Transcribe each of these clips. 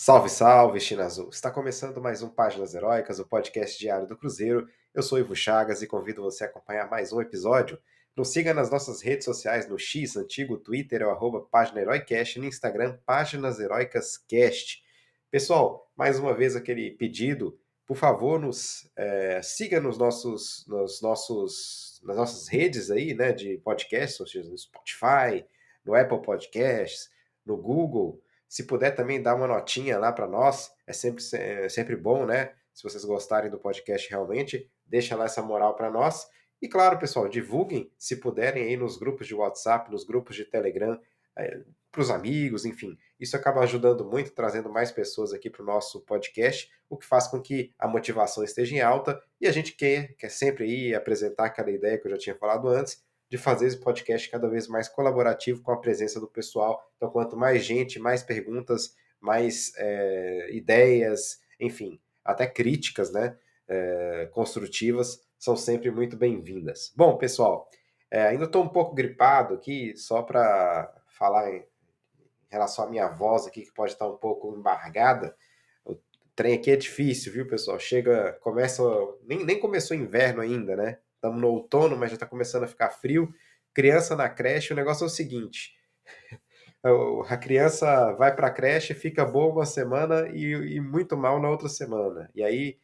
Salve, salve, China Azul! Está começando mais um Páginas Heróicas, o podcast diário do Cruzeiro. Eu sou Ivo Chagas e convido você a acompanhar mais um episódio. Nos siga nas nossas redes sociais, no X, antigo Twitter, é o arroba Página Heroicast, no Instagram, Páginas Heroicas Cast. Pessoal, mais uma vez aquele pedido, por favor, nos é, siga nos nossos, nos nossos, nas nossas redes aí, né, de podcast, ou seja, no Spotify, no Apple Podcasts, no Google, se puder também dar uma notinha lá para nós, é sempre, é sempre bom, né? Se vocês gostarem do podcast realmente, deixa lá essa moral para nós. E claro, pessoal, divulguem, se puderem, aí nos grupos de WhatsApp, nos grupos de Telegram, é, para os amigos, enfim. Isso acaba ajudando muito, trazendo mais pessoas aqui para o nosso podcast, o que faz com que a motivação esteja em alta e a gente quer, quer sempre ir apresentar aquela ideia que eu já tinha falado antes, de fazer esse podcast cada vez mais colaborativo com a presença do pessoal. Então, quanto mais gente, mais perguntas, mais é, ideias, enfim, até críticas, né, é, construtivas, são sempre muito bem-vindas. Bom, pessoal, é, ainda estou um pouco gripado aqui, só para falar em relação à minha voz aqui, que pode estar um pouco embargada. O trem aqui é difícil, viu, pessoal? Chega, começa, nem, nem começou inverno ainda, né? Estamos no outono, mas já está começando a ficar frio. Criança na creche, o negócio é o seguinte: a criança vai para a creche, fica boa uma semana e, e, muito mal na outra semana. E aí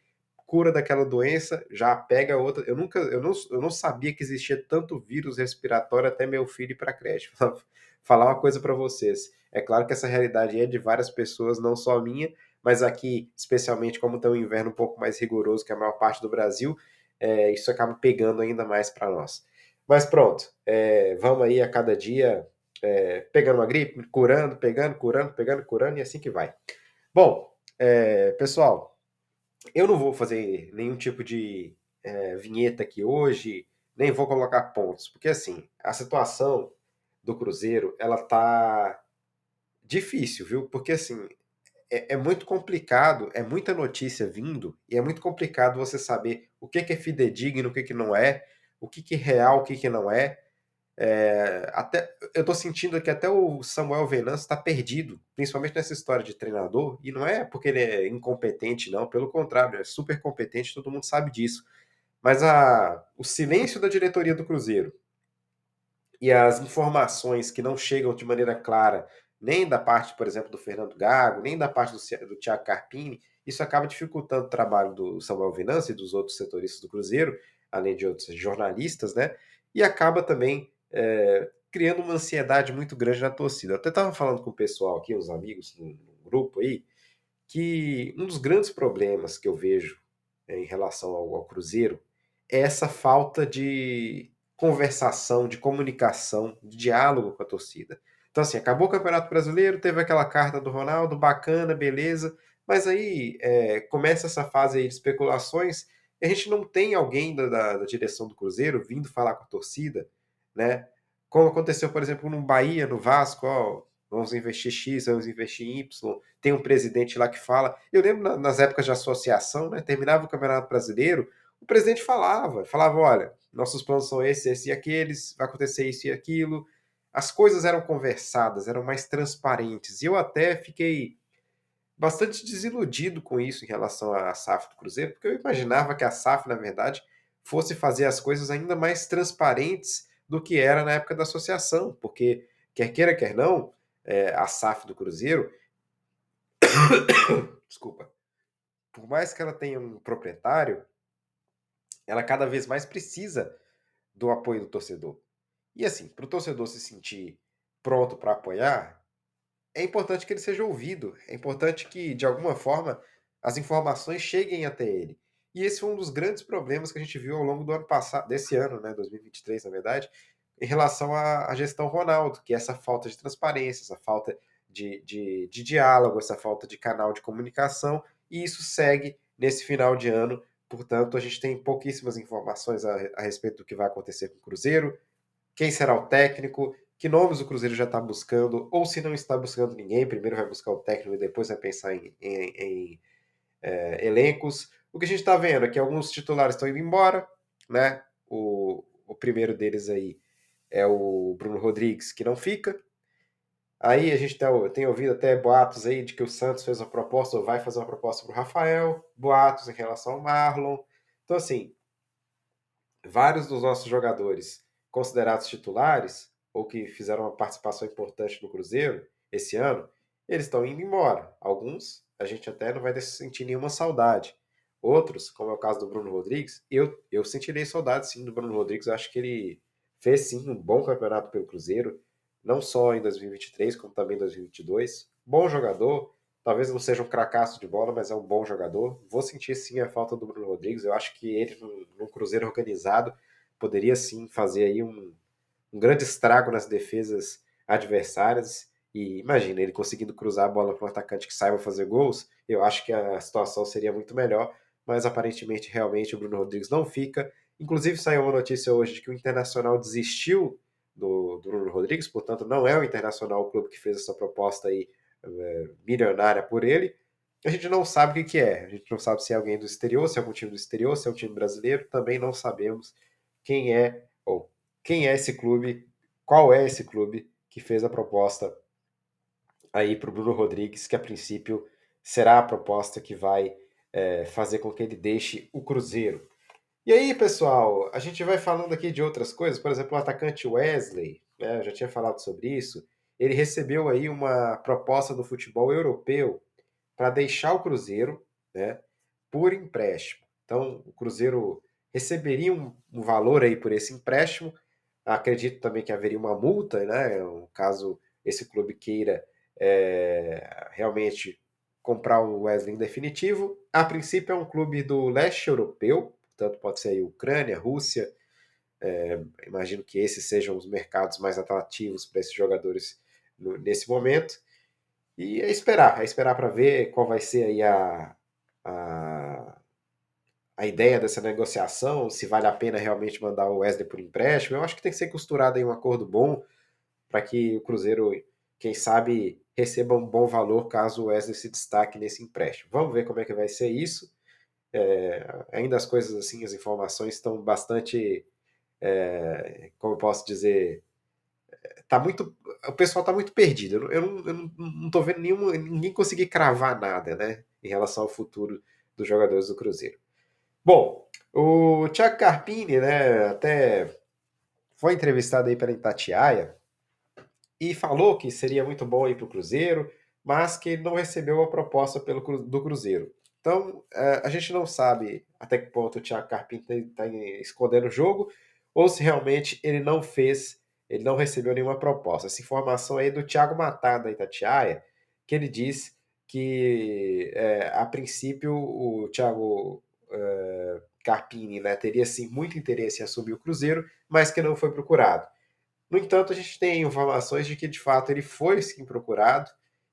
cura daquela doença, já pega outra. Eu nunca, eu não, eu não sabia que existia tanto vírus respiratório até meu filho ir para a creche. Falar uma coisa para vocês. É claro que essa realidade é de várias pessoas, não só minha, mas aqui, especialmente como tem um inverno um pouco mais rigoroso que a maior parte do Brasil, é, isso acaba pegando ainda mais para nós. Mas pronto, é, vamos aí a cada dia é, pegando uma gripe, curando, pegando, curando, pegando, curando e assim que vai. Bom, é, pessoal, eu não vou fazer nenhum tipo de é, vinheta aqui hoje, nem vou colocar pontos, porque assim, a situação do Cruzeiro, ela tá difícil, viu? Porque assim, é, é, muito complicado, é muita notícia vindo, e é muito complicado você saber o que, que é fidedigno, o que, que não é, o que, que é real, o que, que não é. é até, eu estou sentindo que até o Samuel Venâncio está perdido, principalmente nessa história de treinador, e não é porque ele é incompetente, não, pelo contrário, é super competente, todo mundo sabe disso. Mas a, o silêncio da diretoria do Cruzeiro e as informações que não chegam de maneira clara nem da parte, por exemplo, do Fernando Gago, nem da parte do, do Thiago Carpini. Isso acaba dificultando o trabalho do Samuel Vinança e dos outros setoristas do Cruzeiro, além de outros jornalistas, né? E acaba também é, criando uma ansiedade muito grande na torcida. Eu até estava falando com o pessoal aqui, os amigos no, no, grupo aí, que um dos grandes problemas que eu vejo é, em relação ao, ao Cruzeiro é essa falta de conversação, de comunicação, de diálogo com a torcida. Então, assim, acabou o Campeonato Brasileiro, teve aquela carta do Ronaldo, bacana, beleza, mas aí é, começa essa fase de especulações a gente não tem alguém da, da, da, direção do Cruzeiro vindo falar com a torcida, né? Como aconteceu, por exemplo, no Bahia, no Vasco, ó, vamos investir X, vamos investir Y, tem um presidente lá que fala. Eu lembro na, nas épocas de associação, né? Terminava o Campeonato Brasileiro, o presidente falava, falava, olha, nossos planos são esses, esses e aqueles, vai acontecer isso e aquilo, as coisas eram conversadas, eram mais transparentes. E eu até fiquei bastante desiludido com isso em relação à SAF do Cruzeiro, porque eu imaginava que a SAF, na verdade, fosse fazer as coisas ainda mais transparentes do que era na época da associação, porque, quer queira, quer não, é, a SAF do Cruzeiro. Desculpa. Por mais que ela tenha um proprietário, ela cada vez mais precisa do apoio do torcedor. E assim, para o torcedor se sentir pronto para apoiar, é importante que ele seja ouvido, é importante que, de alguma forma, as informações cheguem até ele. E esse foi um dos grandes problemas que a gente viu ao longo do ano passado, desse ano, né, 2023, na verdade, em relação à, à gestão Ronaldo, que é essa falta de transparência, essa falta de, de, de diálogo, essa falta de canal de comunicação, e isso segue nesse final de ano. Portanto, a gente tem pouquíssimas informações a, a respeito do que vai acontecer com o Cruzeiro, quem será o técnico, que nomes o Cruzeiro já está buscando, ou se não está buscando ninguém, primeiro vai buscar o técnico e depois vai pensar em, em, em é, elencos. O que a gente está vendo é que alguns titulares estão indo embora, né? O, o primeiro deles aí é o Bruno Rodrigues, que não fica. Aí a gente tem, tem ouvido até boatos aí de que o Santos fez uma proposta ou vai fazer uma proposta para o Rafael, boatos em relação ao Marlon. Então, assim, vários dos nossos jogadores considerados titulares ou que fizeram uma participação importante no Cruzeiro esse ano, eles estão indo embora. Alguns a gente até não vai sentir nenhuma saudade. Outros, como é o caso do Bruno Rodrigues, eu, eu sentirei saudade sim do Bruno Rodrigues. Eu acho que ele fez sim um bom campeonato pelo Cruzeiro, não só em 2023, como também em 2022. Bom jogador, talvez não seja um cracaço de bola, mas é um bom jogador. Vou sentir sim a falta do Bruno Rodrigues. Eu acho que ele, num, Cruzeiro organizado, poderia sim fazer aí um, um grande estrago nas defesas adversárias. E imagina, ele conseguindo cruzar a bola para um atacante que saiba fazer gols, eu acho que a situação seria muito melhor. Mas aparentemente, realmente, o Bruno Rodrigues não fica. Inclusive, saiu uma notícia hoje de que o Internacional desistiu do, do Bruno Rodrigues, portanto, não é o Internacional o clube que fez essa proposta aí é, milionária por ele. A gente não sabe o que, que é. A gente não sabe se é alguém do exterior, se é algum time do exterior, se é um time brasileiro. Também não sabemos quem é ou quem é esse clube, qual é esse clube que fez a proposta aí para o Bruno Rodrigues, que a princípio será a proposta que vai é, fazer com que ele deixe o Cruzeiro. E aí, pessoal, a gente vai falando aqui de outras coisas, por exemplo, o atacante Wesley, né, eu já tinha falado sobre isso, ele recebeu aí uma proposta do futebol europeu para deixar o Cruzeiro né, por empréstimo. Então, o Cruzeiro receberia um, um valor aí por esse empréstimo, Acredito também que haveria uma multa, né? Caso esse clube queira é, realmente comprar o Wesley em definitivo. A princípio é um clube do leste europeu, portanto pode ser Ucrânia, Rússia. É, imagino que esses sejam os mercados mais atrativos para esses jogadores no, nesse momento. E é esperar, é esperar para ver qual vai ser aí a, a, a ideia dessa negociação, se vale a pena realmente mandar o Wesley por empréstimo. Eu acho que tem que ser costurado em um acordo bom para que o Cruzeiro, quem sabe, receba um bom valor caso o Wesley se destaque nesse empréstimo. Vamos ver como é que vai ser isso. É, ainda as coisas assim, as informações estão bastante, é, como eu posso dizer, tá muito, o pessoal está muito perdido. Eu não, eu não, tô vendo nenhum, ninguém conseguir cravar nada, né, em relação ao futuro dos jogadores do Cruzeiro. Bom, o Thiago Carpini, né, até foi entrevistado aí pela Itatiaia e falou que seria muito bom ir para o Cruzeiro, mas que não recebeu a proposta pelo, do Cruzeiro. Então, é, a gente não sabe até que ponto o Thiago Carpini está tá escondendo o jogo ou se realmente ele não fez, ele não recebeu nenhuma proposta. Essa informação aí é do Thiago Matar, da Itatiaia, que ele diz que, é, a princípio, o Thiago uh, Carpini né, teria sim muito interesse em assumir o Cruzeiro, mas que não foi procurado. No entanto, a gente tem informações de que de fato ele foi sim procurado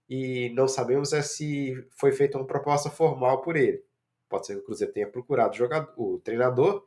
e não sabemos é se foi feita uma proposta formal por ele. Pode ser que o Cruzeiro tenha procurado o, jogador, o treinador,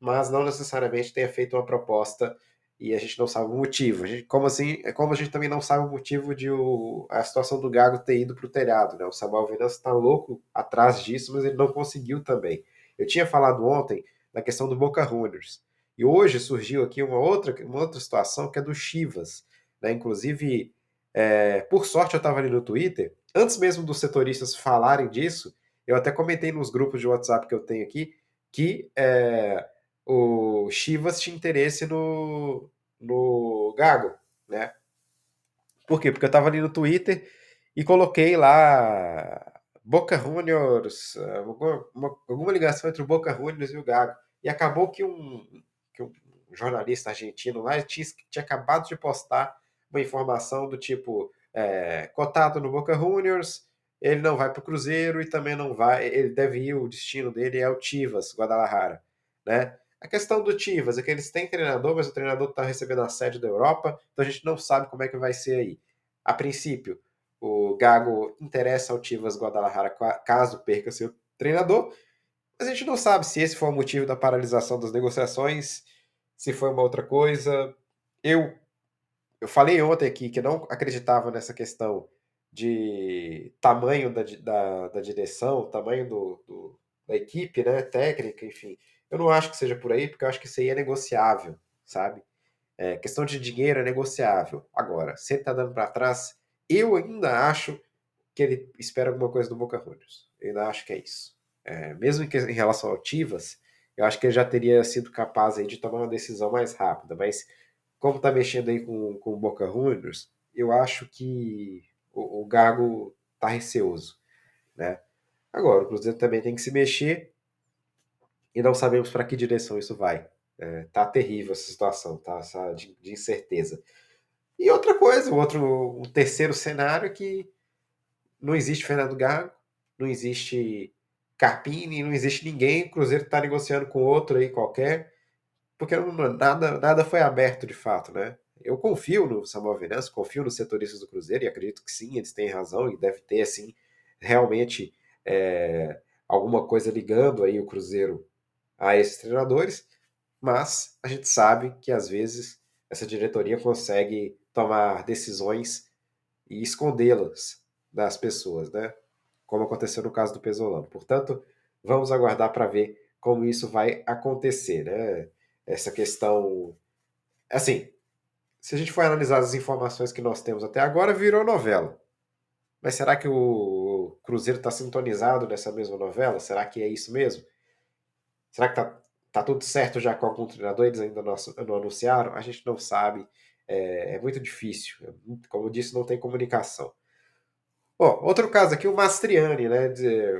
mas não necessariamente tenha feito uma proposta e a gente não sabe o motivo. A gente, como assim? É como a gente também não sabe o motivo de o, a situação do Gago ter ido para o telhado. Né? O Samuel Venâncio está louco atrás disso, mas ele não conseguiu também. Eu tinha falado ontem na questão do Boca Juniors. E hoje surgiu aqui uma outra, uma outra situação que é do Chivas. Né? Inclusive, é, por sorte eu estava ali no Twitter, antes mesmo dos setoristas falarem disso, eu até comentei nos grupos de WhatsApp que eu tenho aqui que é, o Chivas tinha interesse no, no Gago, né? Por quê? Porque eu estava ali no Twitter e coloquei lá Boca Juniors, alguma, alguma ligação entre o Boca Juniors e o Gago. E acabou que um, que um jornalista argentino lá tinha, tinha acabado de postar uma informação do tipo é, cotado no Boca Juniors, ele não vai para o Cruzeiro e também não vai, ele deve ir, o destino dele é o Tivas, Guadalajara, né? A questão do Tivas é que eles têm treinador, mas o treinador está recebendo a sede da Europa, então a gente não sabe como é que vai ser aí. A princípio, o Gago interessa ao Tivas Guadalajara caso perca seu treinador, mas a gente não sabe se esse foi o motivo da paralisação das negociações, se foi uma outra coisa. Eu, eu falei ontem aqui que não acreditava nessa questão de tamanho da, da, da direção, tamanho do, do, da equipe, né, técnica, enfim. Eu não acho que seja por aí, porque eu acho que isso aí é negociável, sabe? É, questão de dinheiro é negociável. Agora, se ele está dando para trás, eu ainda acho que ele espera alguma coisa do Boca Juniors. Eu ainda acho que é isso. É, mesmo em, em relação ao Tivas, eu acho que ele já teria sido capaz aí de tomar uma decisão mais rápida, mas como está mexendo aí com, com o Boca Juniors, eu acho que o, o Gago está receoso, né? Agora, o Cruzeiro também tem que se mexer e não sabemos para que direção isso vai. É, tá terrível essa situação, tá? Essa de, de, incerteza. E outra coisa, outro, um terceiro cenário é que não existe Fernando Gago, não existe Carpini, não existe ninguém, o Cruzeiro está negociando com outro aí qualquer, porque não, nada, nada foi aberto de fato, né? Eu confio no Samuel Venâncio, confio nos setoristas do Cruzeiro e acredito que sim, eles têm razão e deve ter, assim, realmente é, alguma coisa ligando aí o Cruzeiro a esses treinadores, mas a gente sabe que às vezes essa diretoria consegue tomar decisões e escondê-las das pessoas, né? Como aconteceu no caso do Pesolano. Portanto, vamos aguardar para ver como isso vai acontecer, né? Essa questão, assim, se a gente for analisar as informações que nós temos até agora, virou novela. Mas será que o Cruzeiro está sintonizado nessa mesma novela? Será que é isso mesmo? Será que tá, tá tudo certo já com algum treinador? Eles ainda não, não anunciaram? A gente não sabe. É, é muito difícil. É como eu disse, não tem comunicação. Bom, outro caso aqui, o Mastriani, né?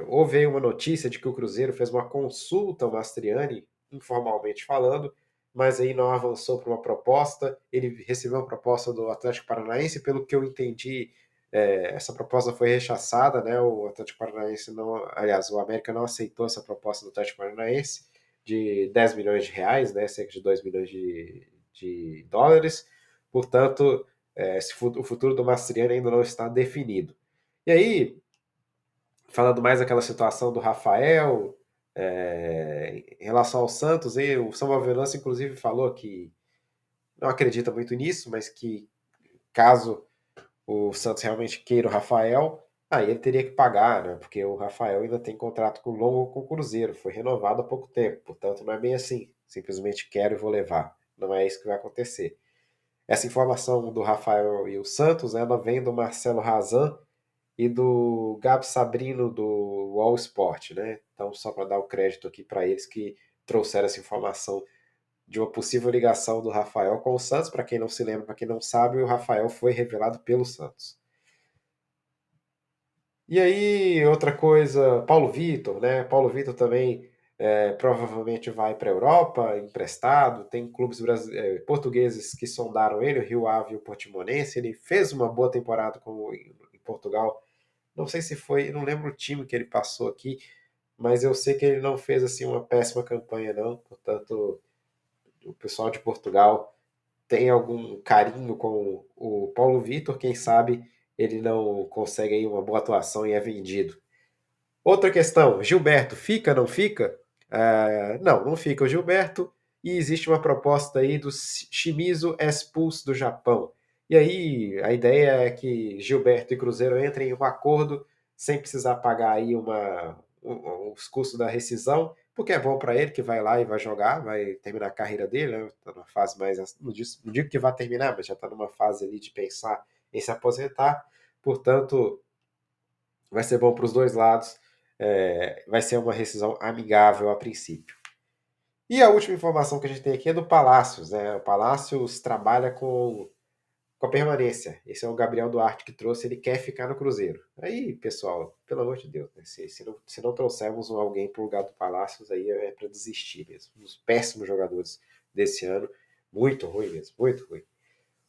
houve uma notícia de que o Cruzeiro fez uma consulta ao Mastriani, informalmente falando, mas aí não avançou para uma proposta. Ele recebeu uma proposta do Atlético Paranaense, pelo que eu entendi, é, essa proposta foi rechaçada, né? O Atlético Paranaense não, aliás, o América não aceitou essa proposta do Atlético Paranaense de 10 milhões de reais, né? Cerca de 2 milhões de, de dólares. Portanto, é, o futuro do Mastriani ainda não está definido. E aí, falando mais daquela situação do Rafael, é, em relação ao Santos, aí, o Samuel Velança, inclusive, falou que não acredita muito nisso, mas que caso o Santos realmente queira o Rafael, aí ele teria que pagar, né? Porque o Rafael ainda tem contrato com longo com o Cruzeiro, foi renovado há pouco tempo, portanto não é bem assim, simplesmente quero e vou levar. Não é isso que vai acontecer. Essa informação do Rafael e o Santos, ela vem do Marcelo Razan, e do Gabo Sabrino do All Sport, né? Então, só para dar o crédito aqui para eles que trouxeram essa informação de uma possível ligação do Rafael com o Santos. Para quem não se lembra, para quem não sabe, o Rafael foi revelado pelo Santos. E aí, outra coisa, Paulo Vitor, né? Paulo Vitor também é, provavelmente vai para a Europa, emprestado. Tem clubes é, portugueses que sondaram ele, o Rio Ave e o Portimonense. Ele fez uma boa temporada com, em Portugal não sei se foi, não lembro o time que ele passou aqui, mas eu sei que ele não fez assim uma péssima campanha não, portanto o pessoal de Portugal tem algum carinho com o Paulo Vitor, quem sabe ele não consegue aí uma boa atuação e é vendido. Outra questão, Gilberto, fica, não fica? Uh, não, não fica o Gilberto, e existe uma proposta aí do Shimizu S-Pulse do Japão. E aí a ideia é que Gilberto e Cruzeiro entrem em um acordo sem precisar pagar aí uma, um, os custos da rescisão, porque é bom para ele que vai lá e vai jogar, vai terminar a carreira dele, né? Tá numa fase mais. Não digo, que vai terminar, mas já está numa fase ali de pensar em se aposentar. Portanto, vai ser bom para os dois lados. É, vai ser uma rescisão amigável a princípio. E a última informação que a gente tem aqui é do Palácios. Né? O Palácios trabalha com com a permanência. Esse é o Gabriel Duarte que trouxe, ele quer ficar no Cruzeiro. Aí, pessoal, pelo amor de Deus, né? se, se, não, se não trouxermos alguém para o lugar do Palácios, aí é para desistir mesmo. Um dos péssimos jogadores desse ano. Muito ruim mesmo, muito ruim.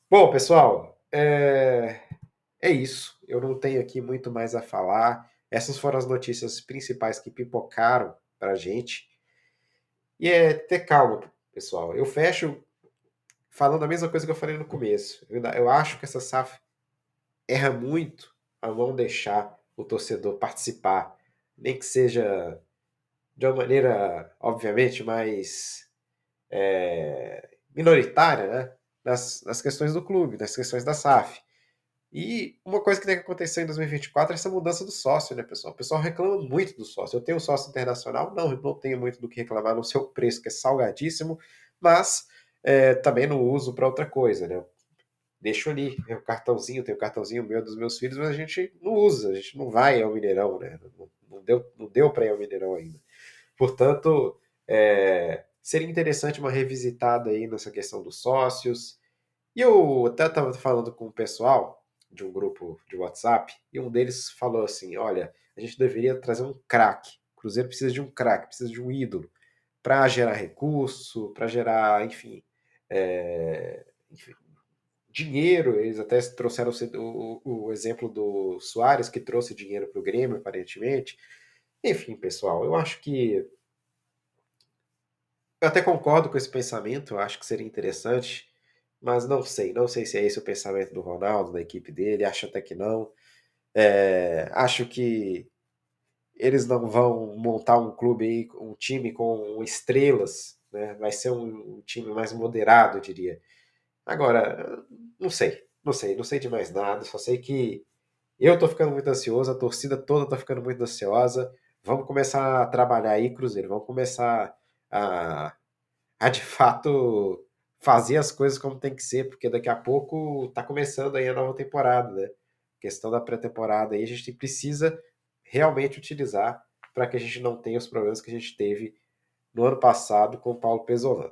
Bom, pessoal, é, é isso. Eu não tenho aqui muito mais a falar. Essas foram as notícias principais que pipocaram para gente. E é ter calma, pessoal. Eu fecho falando a mesma coisa que eu falei no começo. Eu, eu acho que essa SAF erra muito ao não deixar o torcedor participar, nem que seja de uma maneira, obviamente, mais é, minoritária, né? Nas, nas questões do clube, nas questões da SAF. E uma coisa que tem que acontecer em 2024 é essa mudança do sócio, né, pessoal? O pessoal reclama muito do sócio. Eu tenho um sócio internacional, não, não tenho muito do que reclamar no seu preço, que é salgadíssimo, mas é, também não uso para outra coisa, né? deixo ali o cartãozinho, tem o cartãozinho meu dos meus filhos, mas a gente não usa, a gente não vai ao Mineirão, né? Não, não deu, não deu para ir ao Mineirão ainda. Portanto, é, seria interessante uma revisitada aí nessa questão dos sócios. E eu até estava falando com o pessoal de um grupo de WhatsApp, e um deles falou assim: olha, a gente deveria trazer um craque. O Cruzeiro precisa de um craque, precisa de um ídolo para gerar recurso, para gerar, enfim, é, enfim, dinheiro. Eles até trouxeram o, o, exemplo do Soares, que trouxe dinheiro para o Grêmio, aparentemente. Enfim, pessoal, eu acho que. Eu até concordo com esse pensamento, eu acho que seria interessante, mas não sei, não sei se é esse o pensamento do Ronaldo, da equipe dele, acho até que não. É, acho que eles não vão montar um clube aí, um time com estrelas, né? Vai ser um, um time mais moderado, eu diria. Agora, não sei, não sei, não sei de mais nada, só sei que eu tô ficando muito ansioso, a torcida toda tá ficando muito ansiosa. Vamos começar a trabalhar aí, Cruzeiro, vamos começar a, a de fato fazer as coisas como tem que ser, porque daqui a pouco tá começando aí a nova temporada, né? questão da pré-temporada aí a gente precisa realmente utilizar para que a gente não tenha os problemas que a gente teve no ano passado com o Paulo Pesolano.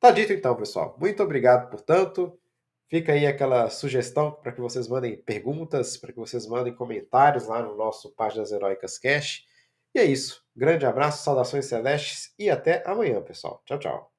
Tá dito então, pessoal. Muito obrigado, portanto. Fica aí aquela sugestão para que vocês mandem perguntas, para que vocês mandem comentários lá no nosso Páginas Heróicas Cash. E é isso. Grande abraço, saudações celestes e até amanhã, pessoal. Tchau, tchau.